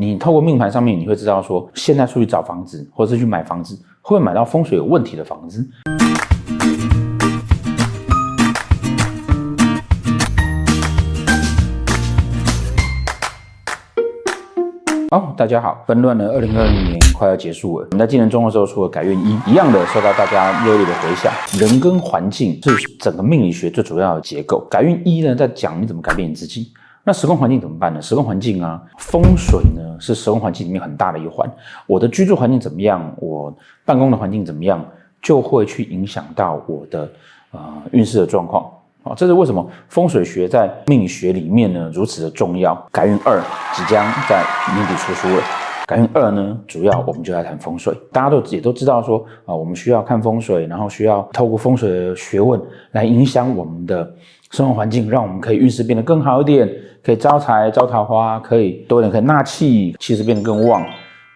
你透过命盘上面，你会知道说，现在出去找房子，或者是去买房子，会不会买到风水有问题的房子？好、哦，大家好，纷乱的二零二零年快要结束了。我们在今年中的时候出了改运一，一样的受到大家热烈的回响。人跟环境是整个命理学最主要的结构。改运一呢，在讲你怎么改变你自己。那时空环境怎么办呢？时空环境啊，风水呢是时空环境里面很大的一环。我的居住环境怎么样，我办公的环境怎么样，就会去影响到我的呃运势的状况。啊，这是为什么风水学在命理学里面呢如此的重要。改运二即将在年底出书了。改运二呢，主要我们就来谈风水。大家都也都知道说啊，我们需要看风水，然后需要透过风水的学问来影响我们的生活环境，让我们可以运势变得更好一点。可以招财、招桃花，可以多一点，可以纳气，气势变得更旺。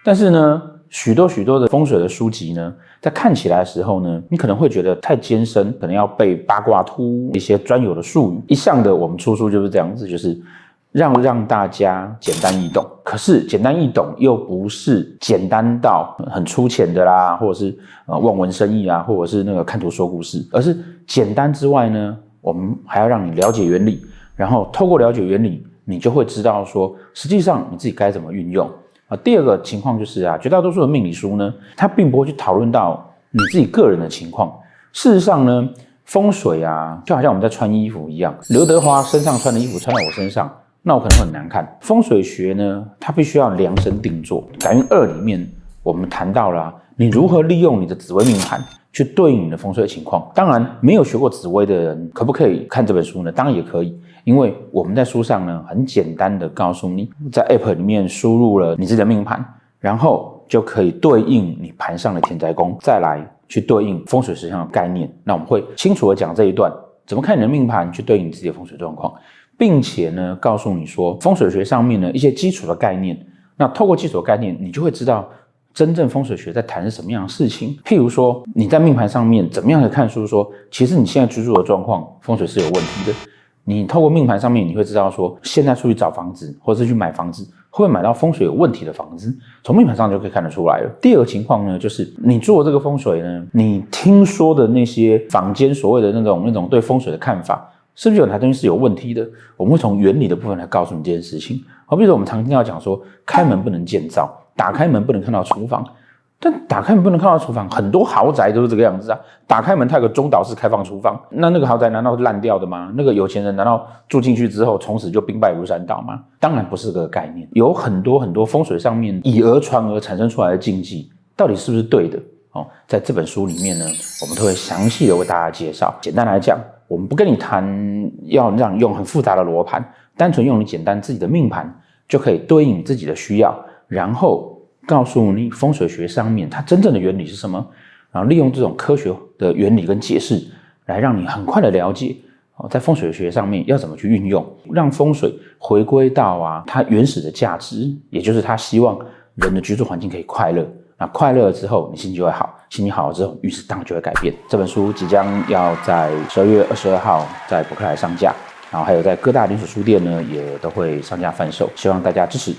但是呢，许多许多的风水的书籍呢，在看起来的时候呢，你可能会觉得太艰深，可能要背八卦图一些专有的术语。一向的我们出书就是这样子，就是让让大家简单易懂。可是简单易懂又不是简单到很粗浅的啦，或者是呃望文生义啊，或者是那个看图说故事，而是简单之外呢，我们还要让你了解原理。然后透过了解原理，你就会知道说，实际上你自己该怎么运用啊。第二个情况就是啊，绝大多数的命理书呢，它并不会去讨论到你自己个人的情况。事实上呢，风水啊，就好像我们在穿衣服一样，刘德华身上穿的衣服穿到我身上，那我可能很难看。风水学呢，它必须要量身定做。感应二里面，我们谈到了啊，你如何利用你的紫微命盘。去对应你的风水情况。当然，没有学过紫微的人，可不可以看这本书呢？当然也可以，因为我们在书上呢，很简单的告诉你，在 App 里面输入了你自己的命盘，然后就可以对应你盘上的田宅宫，再来去对应风水实上的概念。那我们会清楚的讲这一段，怎么看你的命盘去对应你自己的风水状况，并且呢，告诉你说风水学上面的一些基础的概念。那透过基础的概念，你就会知道。真正风水学在谈是什么样的事情？譬如说，你在命盘上面怎么样的看书说，其实你现在居住的状况风水是有问题的。你透过命盘上面，你会知道说，现在出去找房子或者是去买房子，会不会买到风水有问题的房子？从命盘上就可以看得出来了。第二个情况呢，就是你做这个风水呢，你听说的那些房间所谓的那种那种对风水的看法，是不是有哪东西是有问题的？我们会从原理的部分来告诉你这件事情。好，比如说我们常听到讲说，开门不能建造。打开门不能看到厨房，但打开门不能看到厨房，很多豪宅都是这个样子啊。打开门它有个中岛式开放厨房，那那个豪宅难道是烂掉的吗？那个有钱人难道住进去之后从此就兵败如山倒吗？当然不是个概念。有很多很多风水上面以讹传讹产生出来的禁忌，到底是不是对的？哦，在这本书里面呢，我们都会详细的为大家介绍。简单来讲，我们不跟你谈要让你用很复杂的罗盘，单纯用你简单自己的命盘就可以对应你自己的需要。然后告诉你风水学上面它真正的原理是什么，然后利用这种科学的原理跟解释，来让你很快的了解哦，在风水学上面要怎么去运用，让风水回归到啊它原始的价值，也就是他希望人的居住环境可以快乐。那快乐了之后，你心情就会好，心情好了之后，运势当然就会改变。这本书即将要在十二月二十二号在博客来上架，然后还有在各大连锁书店呢也都会上架贩售，希望大家支持，